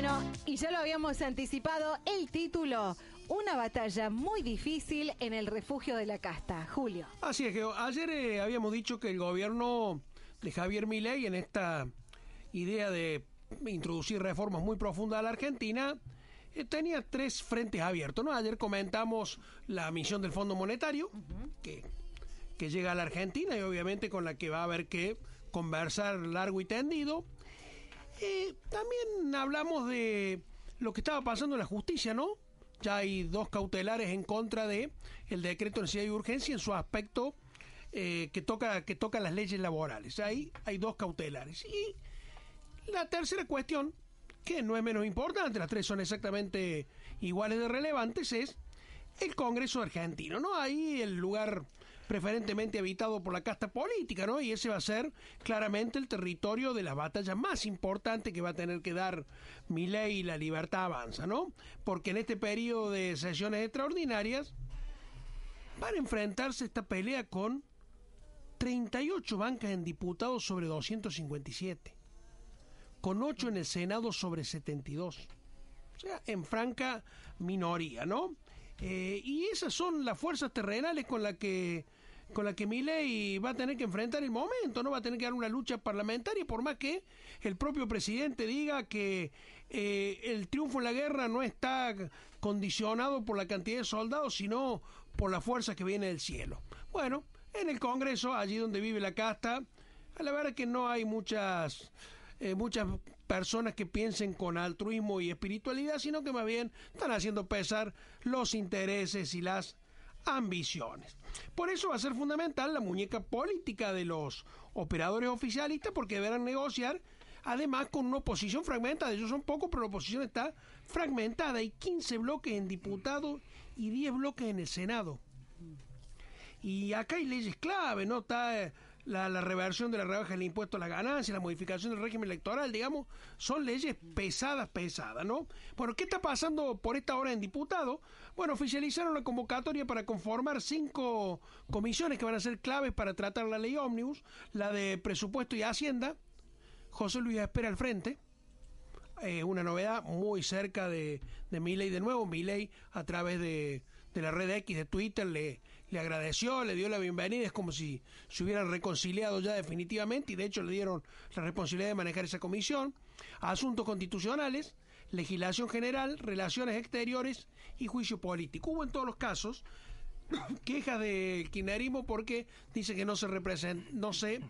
Bueno, y ya lo habíamos anticipado, el título, una batalla muy difícil en el refugio de la casta. Julio. Así es que ayer eh, habíamos dicho que el gobierno de Javier Milei en esta idea de introducir reformas muy profundas a la Argentina eh, tenía tres frentes abiertos. ¿no? Ayer comentamos la misión del Fondo Monetario, que, que llega a la Argentina y obviamente con la que va a haber que conversar largo y tendido. Eh, también hablamos de lo que estaba pasando en la justicia, ¿no? Ya hay dos cautelares en contra de el decreto de necesidad y urgencia en su aspecto eh, que toca que toca las leyes laborales. Ahí hay dos cautelares. Y la tercera cuestión, que no es menos importante, las tres son exactamente iguales de relevantes, es el Congreso argentino, ¿no? Ahí el lugar preferentemente habitado por la casta política, ¿no? Y ese va a ser claramente el territorio de la batalla más importante que va a tener que dar Milei y la libertad avanza, ¿no? Porque en este periodo de sesiones extraordinarias van a enfrentarse esta pelea con 38 bancas en diputados sobre 257, con 8 en el Senado sobre 72. O sea, en franca minoría, ¿no? Eh, y esas son las fuerzas terrenales con las que con la que Milei va a tener que enfrentar el momento, no va a tener que dar una lucha parlamentaria, por más que el propio presidente diga que eh, el triunfo en la guerra no está condicionado por la cantidad de soldados, sino por la fuerza que viene del cielo. Bueno, en el Congreso, allí donde vive la casta, a la verdad que no hay muchas eh, muchas personas que piensen con altruismo y espiritualidad, sino que más bien están haciendo pesar los intereses y las ambiciones. Por eso va a ser fundamental la muñeca política de los operadores oficialistas porque deberán negociar además con una oposición fragmentada. Ellos son pocos, pero la oposición está fragmentada. Hay 15 bloques en diputados y 10 bloques en el Senado. Y acá hay leyes clave, ¿no? Está eh, la, reversión de la rebaja del impuesto a la ganancia, la modificación del régimen electoral, digamos, son leyes pesadas, pesadas, ¿no? Bueno, ¿qué está pasando por esta hora en diputado? Bueno, oficializaron la convocatoria para conformar cinco comisiones que van a ser claves para tratar la ley ómnibus, la de presupuesto y hacienda. José Luis espera al frente. Eh, una novedad muy cerca de, de ley de nuevo. ley a través de, de la red X de Twitter le, le agradeció, le dio la bienvenida, es como si se hubieran reconciliado ya definitivamente y de hecho le dieron la responsabilidad de manejar esa comisión. Asuntos constitucionales, legislación general, relaciones exteriores y juicio político. Hubo en todos los casos quejas del kirchnerismo porque dice que no se no se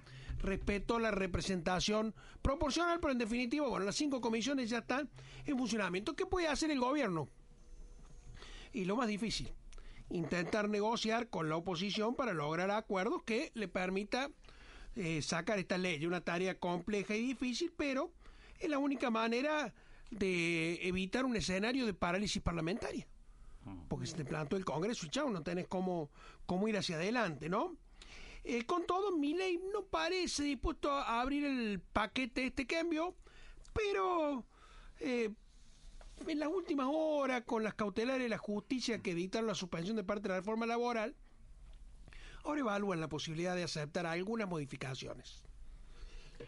respetó la representación proporcional, pero en definitiva, bueno, las cinco comisiones ya están en funcionamiento. ¿Qué puede hacer el gobierno? Y lo más difícil, intentar negociar con la oposición para lograr acuerdos que le permita eh, sacar esta ley. Una tarea compleja y difícil, pero es la única manera de evitar un escenario de parálisis parlamentaria. Porque si te plantó el Congreso y chao, no tenés cómo, cómo ir hacia adelante, ¿no? Eh, con todo, mi ley no parece dispuesto a abrir el paquete de este cambio, pero eh, en las últimas horas, con las cautelares de la justicia que dictaron la suspensión de parte de la reforma laboral, ahora evalúan la posibilidad de aceptar algunas modificaciones.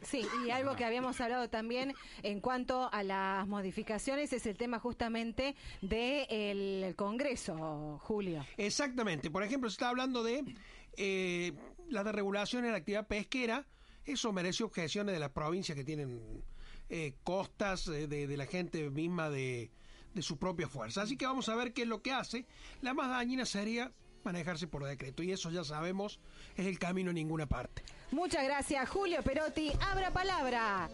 Sí, y algo que habíamos hablado también en cuanto a las modificaciones es el tema justamente del Congreso, Julio. Exactamente. Por ejemplo, se está hablando de eh, la desregulación en la actividad pesquera. Eso merece objeciones de las provincias que tienen eh, costas eh, de, la gente misma de, de su propia fuerza. Así que vamos a ver qué es lo que hace. La más dañina sería manejarse por decreto. Y eso ya sabemos es el camino a ninguna parte. Muchas gracias, Julio Perotti. Abra palabra.